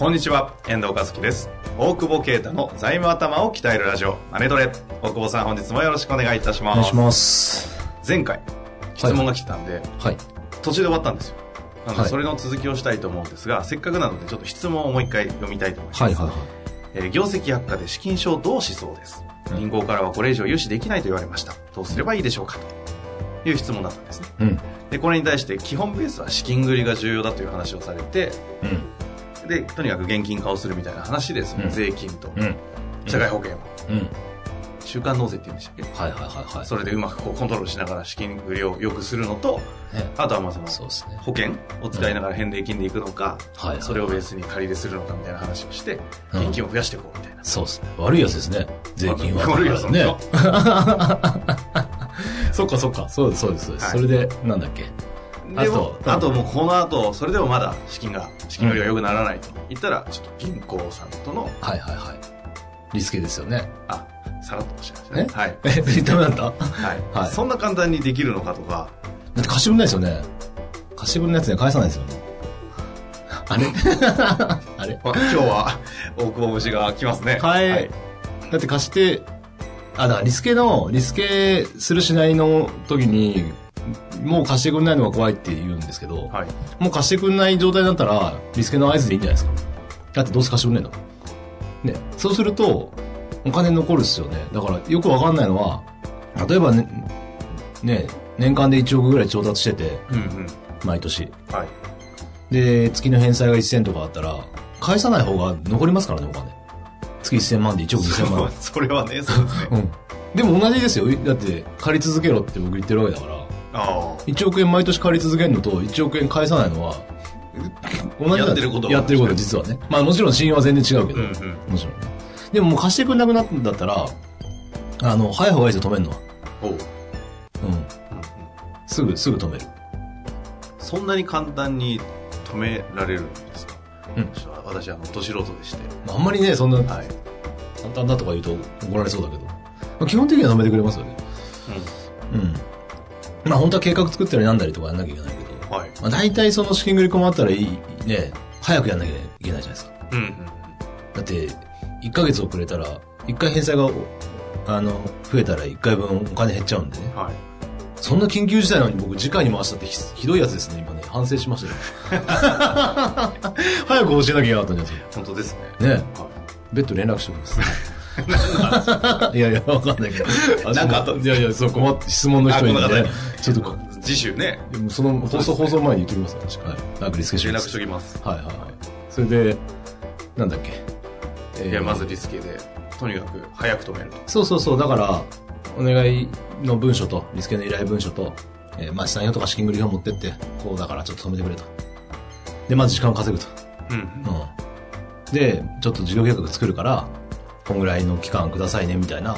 こんにちは、遠藤和樹です。大久保啓太の財務頭を鍛えるラジオ、マネトレ。大久保さん、本日もよろしくお願いいたします。お願いします。前回、質問が来てたんで、はい。途中で終わったんですよ。なので、はいそれの続きをしたいと思うんですが、せっかくなので、ちょっと質問をもう一回読みたいと思います。はいはいはい。えー業績悪化で資金証どうしそうです。銀行からはこれ以上融資できないと言われました。どうすればいいでしょうかという質問だったんですね。うん。で、これに対して、基本ベースは資金繰りが重要だという話をされて、うん。で、とにかく現金化をするみたいな話です、うん税金とうん。社会保険を、うん。中間納税って言うんでしたっけ？はいはいはいはい。それでうまくこうコントロールしながら資金繰りを良くするのと、ね。あとはまあそのそうですね。保険を使いながら返礼金でいくのか、はいはいそれをベースに借り入れするのかみたいな話をして、うん現金を増やしていこうみたいな。そうですね。悪いやつですね。税金は。悪いやつねね。そっかそっか。そうですそうですそうです。はいそれで、なんだっけ？あとあともうこの後、それでもまだ資金が、資金繰りが良くならないと言ったら、ちょっと銀行さんとの、はいはいはい。リスケですよね。あ、さらっとおっしゃいましたね。はい。え、ダメだった？だはい。はいそんな簡単にできるのかとか、って貸し分ないですよね。貸し分のやつね、返さないですよね。あれ？あれ？まあ今日は大久保虫が来ますね。はい。だって貸して、あ、だからリスケの、リスケするしないの時に、もう貸してくんないのが怖いって言うんですけど、はい。もう貸してくんない状態だったら、リスケの合図でいいんじゃないですか。だってどうせ貸してくんねえんだ。ね。そうすると、お金残るっすよね。だからよくわかんないのは、例えばね、ね、年間で1億ぐらい調達してて、うんうん。毎年。はい。で、月の返済が1000とかあったら、返さない方が残りますからね、お金。月1000万で1億2000万。それはね、そうですね。うん。でも同じですよ。だって、借り続けろって僕言ってるわけだから、あ1億円毎年借り続けるのと1億円返さないのは、同じやってることはやってること実はね。まあもちろん信用は全然違うけあ。ど、うんうん。もちろんね。でももう貸してくれなくなったんだったら、あの、早い方がいいですよ、止めるのは。おう。うん。うんうんすぐ、すぐ止める。そんなに簡単に止められるんですか？うん私、あの、ど素人でして。あんまりね、そんなはい。簡単だとか言うと怒られそうだけど、まあ、基本的には止めてくれますよね。うん。まあ本当は計画作ったりなんだりとかやんなきゃいけないけど、はい。まあ大体その資金繰り困ったらいい、ね、早くやんなきゃいけないじゃないですか。うんうん。だって、1ヶ月遅れたら、1回返済が、あの、増えたら1回分お金減っちゃうんでね。はい。そんな緊急事態なのに僕、次回に回したってひひどいやつですね、今ね。反省しましたよ。早く教えなきゃいけなかったんじゃないです本当ですね。か。ね。はベッド連絡しておきます。いやいや、わかんないけど。なんかあったいやいや、そう、困って、質問の人にねちょっと。次週ね、その放送、放送前に言っておきます私はい。なんかリスケし連絡しときます。はいはいはい。それで、なんだっけ？えーいや、まずリスケで、とにかく早く止めると。そうそうそう、だから、お願いの文書と、リスケの依頼文書と、えー、まあ、資産用とか資金繰り表持ってって、こうだからちょっと止めてくれと。で、まず時間を稼ぐと。うん。うん。で、ちょっと事業計画作るから、こんぐらいの期間くださいね、みたいな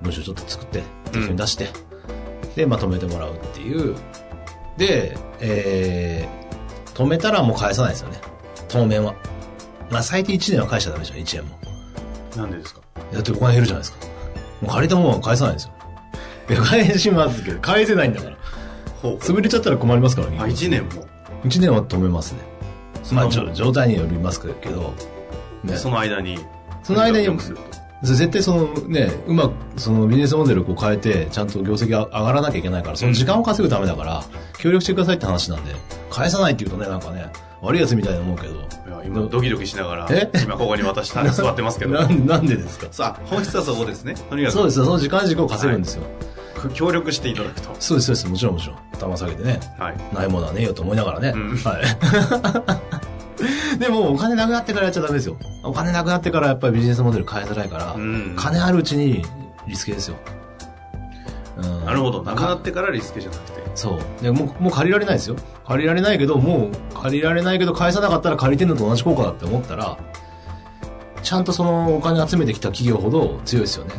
文書ちょっと作って、適当に出して、で、まとめてもらうっていう。で、えー、止めたらもう返さないですよね。当面は。まあ、最低1年は返しちゃダメでしょ、1円も。なんでですか？だってお金減るじゃないですか。もう借りたものは返さないですよ。いや、返しますけど、返せないんだから。ほう。潰れちゃったら困りますからね。あ、1年も？1年は止めますね。まあ、状態によりますけど、ね。その間に？その間に。絶対そのね、うまくそのビジネスモデルをこう変えて、ちゃんと業績が上がらなきゃいけないから、その時間を稼ぐためだから、協力してくださいって話なんで、返さないって言うとね、なんかね、悪いやつみたいに思うけど、いや今ドキドキしながらえ、今ここに私座ってますけど。なんなんでですか？さあ、本質はそこですね。とにかく、そうですよ、その時間軸を稼ぐんですよ。協力していただくと。そうです、そうです、もちろんもちろん。頭下げてね、はい。ないものはねえよと思いながらね。うんはい。でも、お金なくなってからやっちゃダメですよ。お金なくなってからやっぱりビジネスモデル変えづらいから、うん金あるうちにリスケですよ。うんなるほど。なくなってからリスケじゃなくて。そう。でもう、もう借りられないですよ。借りられないけど、もう借りられないけど返さなかったら借りてんのと同じ効果だって思ったら、ちゃんとそのお金集めてきた企業ほど強いですよね。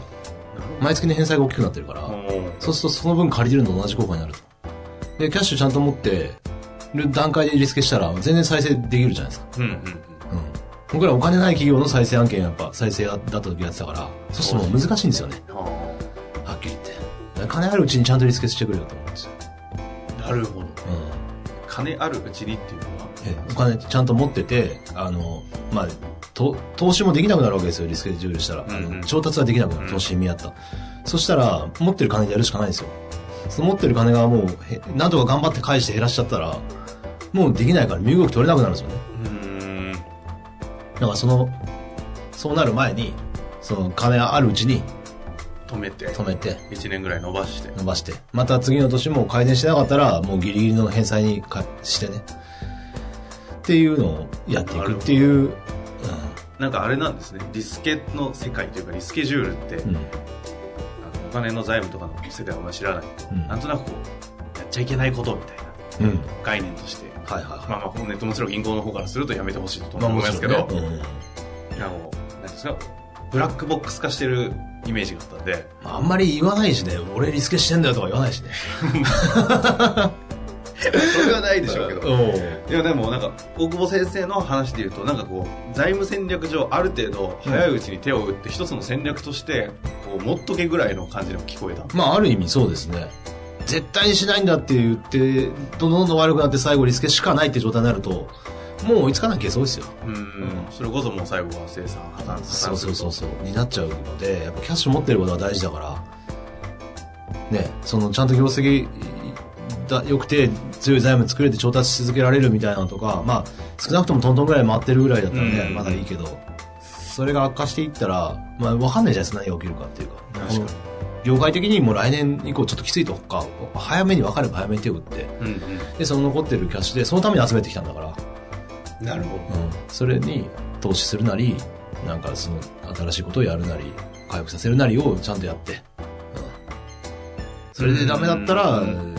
毎月の返済が大きくなってるから、そうするとその分借りてるのと同じ効果になると。で、キャッシュちゃんと持ってる段階でリスケしたら全然再生できるじゃないですか。うんうん。うん。僕らお金ない企業の再生案件やっぱ再生だった時やってたから、そうするともう難しいんですよね。ははっきり言って。金あるうちにちゃんとリスケしてくれよと思うんですよ。あなるほど。うん。金あるうちにっていうのは、えお金ちゃんと持ってて、あの、まあ、と投資もできなくなるわけですよ、リスケジュールしたら。あうんうんの調達はできなくなる、投資に見合った。そしたら、持ってる金でやるしかないんですよ。その持ってる金がもう、へなんとか頑張って返して減らしちゃったら、もうできないから身動き取れなくなるんですよね。うーん。だからその、そうなる前に、その金あるうちに止めて、止めて、1年ぐらい伸ばして。伸ばして、また次の年も改善してなかったら、もうギリギリの返済にかしてね。っていうのをやっていくっていう、なんかあれなんですね。リスケの世界というか、リスケジュールって、うん。うん。あのお金の財務とかの世界はあんまり知らないと、うんなんとなくこう、やっちゃいけないことみたいなうん。概念として、はいはいはい。まあまあ、ネットもちろん銀行の方からするとやめてほしいとまあ思いますけど、もちろんねいやもう、なんですか、ブラックボックス化してるイメージがあったんで、うんあんまり言わないしね、俺リスケしてんだよとか言わないしね。それはないでしょうけど。おいやでもなんか大久保先生の話で言うとなんかこう財務戦略上ある程度早いうちに手を打って一つの戦略としてこう持っとけぐらいの感じでも聞こえたまあある意味そうですね。絶対にしないんだって言って、どんどん悪くなって最後リスケしかないって状態になると、もう追いつかなきゃそうですよ。うんそれこそもう最後は生産破綻破綻そうそうそううそう。になっちゃうので、やっぱキャッシュ持ってることが大事だから、ね、そのちゃんと業績だ良くて強い財務作れて調達し続けられるみたいなのとか、まあ少なくともトントンぐらい回ってるぐらいだったらね、うん。まだいいけど、それが悪化していったら、まあわかんないじゃないですか、何が起きるか。っていうか。確かに業界的にもう来年以降ちょっときついとか、早めに分かれば早めに手を打って、うんうで、その残ってるキャッシュで、そのために集めてきたんだから、んなるほど。うん、それに投資するなり、なんかその新しいことをやるなり、回復させるなりをちゃんとやって、うん、それでダメだったら、うん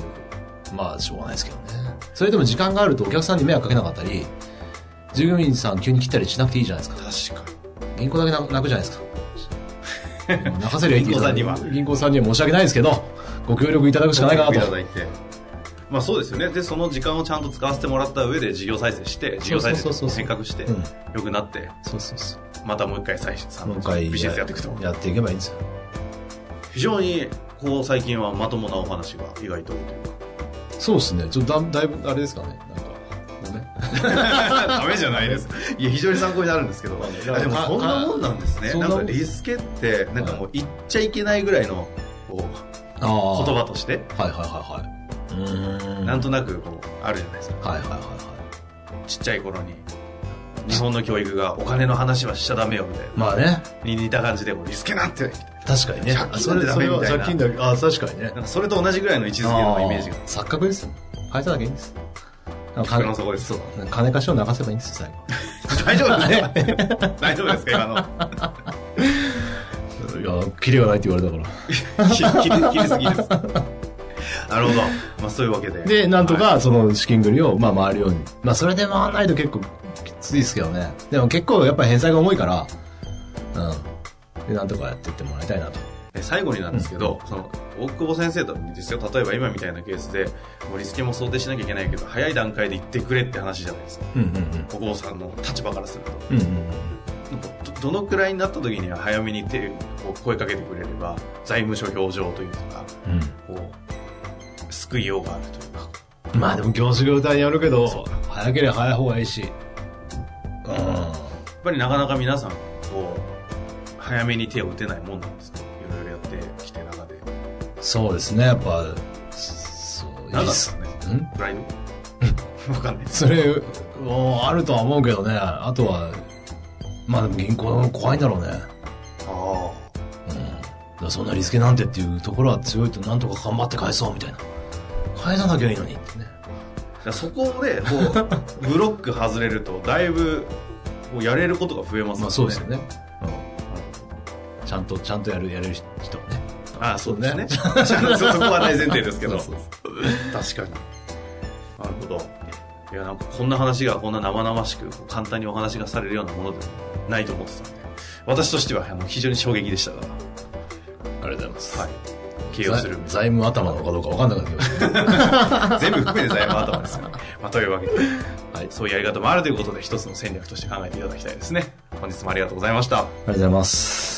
まあしょうがないですけどね。それでも時間があるとお客さんに迷惑かけなかったり、従業員さん急に切ったりしなくていいじゃないですか。確か銀行だけな泣くじゃないですか。うん泣かせりゃいい銀行さんには銀行さんには申し訳ないですけど、ご協力いただくしかないかなと。まあそうですよねでその時間をちゃんと使わせてもらった上で事業再生して事業再生変革してうん良くなってそうそうそう。またもう一回再あのもう一回ビジネスやっていくとやっていけばいいんですよ。非常にこう最近はまともなお話が意外と多いというかそうですね。ちょっとだだいぶ、あれですかね。なんか。ダメじゃないです。いや、非常に参考になるんですけど。あでもそんなもんなんですね。なもんかリスケって、なんかもう言っちゃいけないぐらいの、こう、あ言葉として、はいはいはいはい。なんとなくこう、あるじゃないですか。はいはいはいはちっちゃい頃に。日本の教育がお金の話はしちゃダメよみたいい。まあね。な。に似た感じで、リスケなんて、確かにね。借金なんてダメみたいなそれは借金だけ、あ確かにねなん。かそれと同じぐらいの位置づけのイメージが。錯覚ですよ。変えただけいいんです。服の底ですそう。金貸しを流せばいいんですよ、大丈夫ですね。大丈夫ですか今の。最後。いや、キレがないって言われたから。切り切りすぎです。なるほど。まあそういうわけで。で、なんとはいか、その資金繰りを、まあ回るように。まあそれで回らないと結構きついですけどね。でも結構やっぱり返済が重いから、うん。で、なんとかやっていってもらいたいなと。え最後になんですけど、その大久保先生とですよ例えば今みたいなケースでもうリスケも想定しなきゃいけないけど早い段階で言ってくれって話じゃないですかうんうん大久保さんの立場からするとうん。うんどどのくらいになった時には早めに手こう声かけてくれれば財務諸表情というかこう救いようがあるというかうん。まあでも業種業態によるけど早ければ早い方がいいし。うやっぱりなかなか皆さんこう早めに手を打てないもんなんですか？いろいろやってきて中でん。そうですね、やっぱ、そう、何なんですかねん？プライド わかんないそれ、もうあるとは思うけどね。あとは、まあでも銀行怖いんだろうね。あうん。そんなリスケなんてっていうところは強いとなんとか頑張って返そうみたいな。返さなきゃいいのにってね。あそこでこうブロック外れるとだいぶこうやれることが増えます まあそうですよね。うん。ちゃんと、ちゃんとやる、やれる人はね。ああ、そうですね。そこは大前提ですけど。確かに。なるほど。いや、なんかこんな話がこんな生々しく簡単にお話がされるようなものでもないと思ってたんで、私としてはあの非常に衝撃でしたが、ありがとうございます。はい。形容する。財財務頭なのかどうか分かんなくなってきました。全部含めて財務頭ですよね。まあ、というわけで、はい。そういうやり方もあるということで、一つの戦略として考えていただきたいですね。本日もありがとうございました。ありがとうございます。